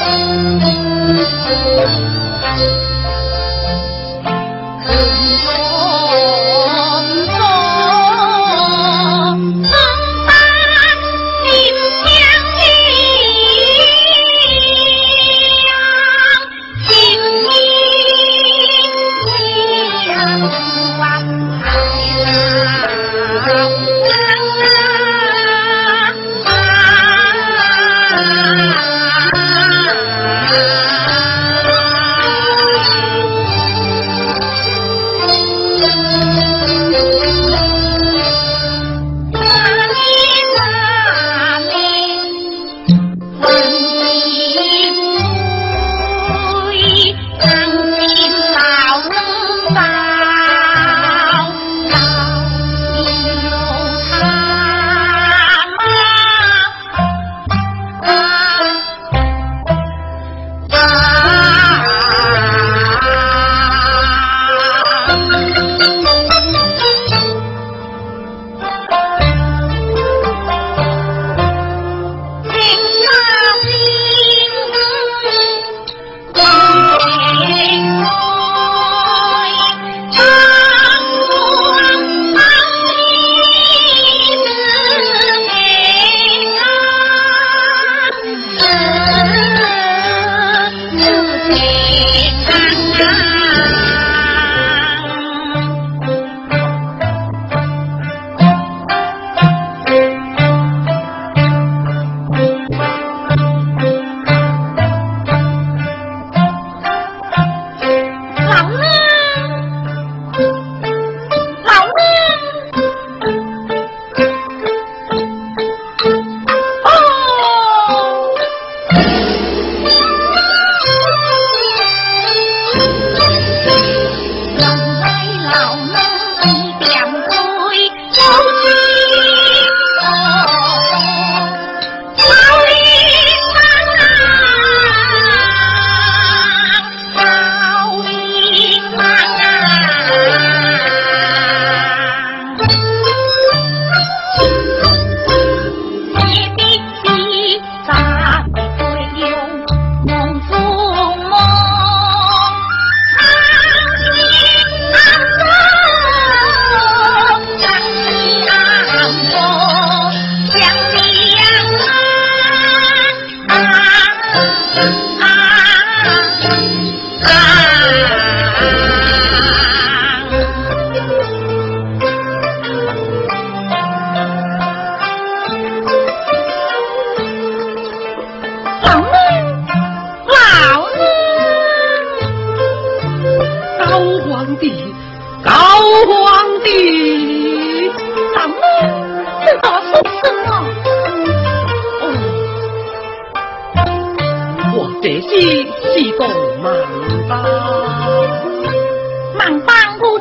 thank you 老啊，老奴，高皇帝，高皇帝，啊奴，你到说啊么？我这是是干嘛？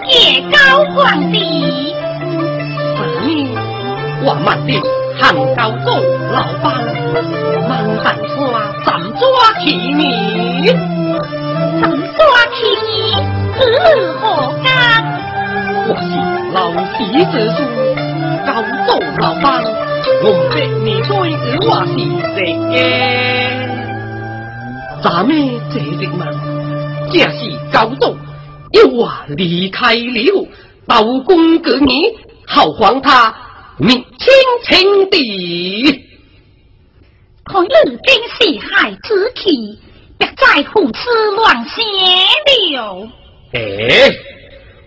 谢高皇帝。我慢的汉高祖老帮，慢汉川，怎抓起你？怎抓起你？子女何干？我是老皮子叔，高祖老帮，我被你追我是谁耶？咱们这人嘛，正是高宗。开了道公给你，好还他明清清的。看日今是害之气，别再胡思乱想了。哎，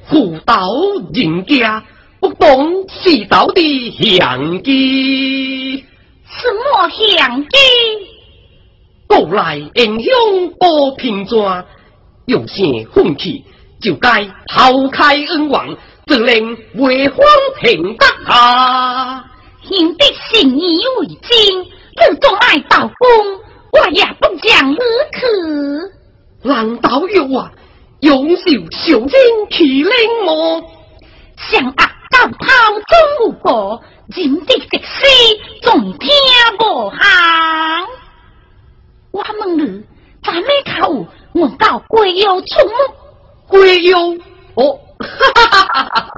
胡道人家不懂世道的相机，什么相机？古来英雄多平转，有些风气。就该抛开恩王，责令为荒平得啊！兄弟信以为真，自从爱道公，我也不讲而去。难道有啊？永寿小人去领我，想压高抛中无过，人的直死总听无行。我问你，咱们口我到贵有出没？鬼妖！哦，哈哈哈哈哈！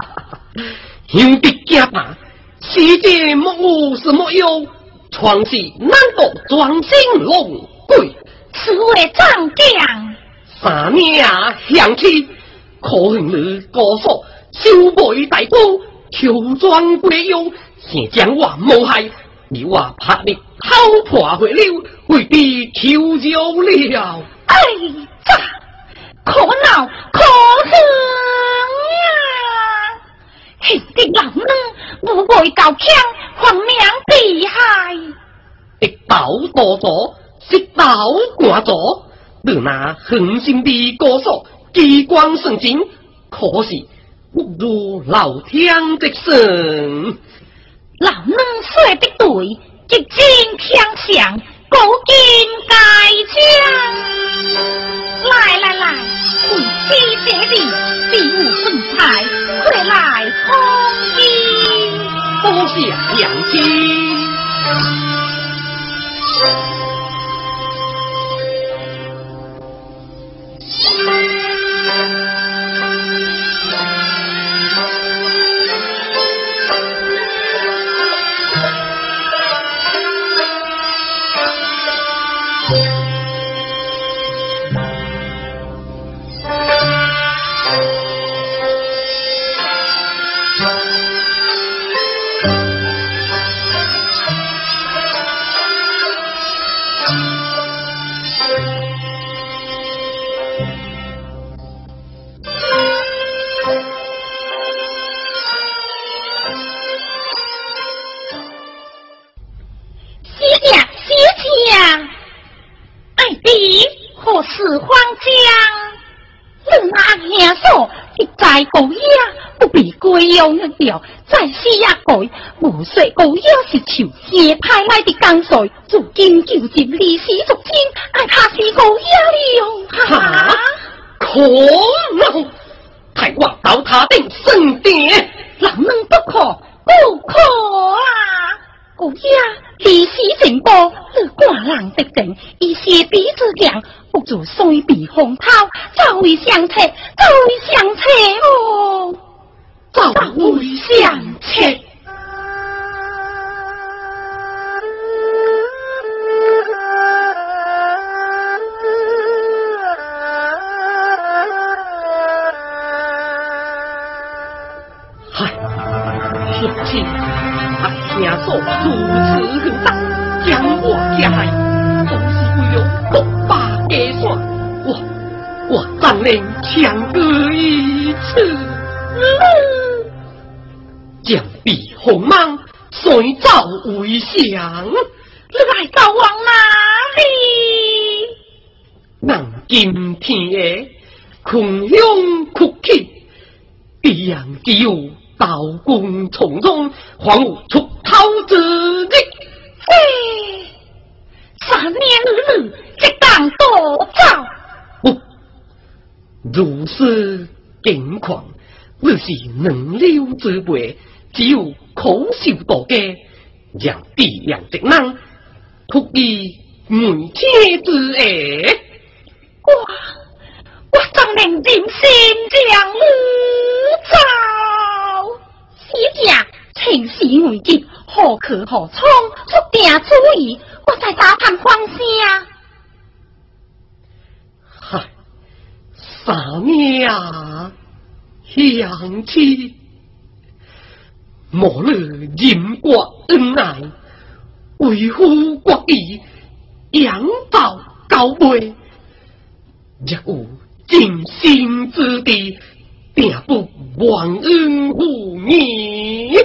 兄弟家吧，世界莫无是莫有，创世难道装神龙鬼？此为长将。三年乡亲，可恨你高所修为大高，求转归勇，先将我谋害，你我怕你偷破回流，为敌求救了。哎呀，可恼可恨呀！兄弟老呢，无畏高强，荒命地害，一刀多左，一刀挂左。你那狠心的高手，机关神精，可惜不如老天的神。老能说的对，一经天相，古今改将。来来来，为妻这里，比武分财，快来两两斤同意。多谢娘亲。要一条，再死也改。无说高要是求邪派来的江水，如今就接历史逐天，爱他是高要了。哈！可怒！太王到他的圣殿，能能不可？不可啊！高要历史成波，是寡人的定，以邪比之强，不如随避风涛，早会相册，早会相册哦。早会相切。能强割一次？将避鸿芒，随走为相。来到往哪里？南今天夜，空乡哭泣，必然只有刀光从中，还无出头之日。嘿，三年日日，一当多走。不，如此境况，日是能留之辈。只有口秀多家，让地阳职能，突以门切之哎。我我怎能忍心将你走？西家情绪危急，何去何从？出定主意，我在打探方向。三年啊，乡亲。莫论人国恩爱，为护国义，仰报高贵，若有尽心之地，定不忘恩负义。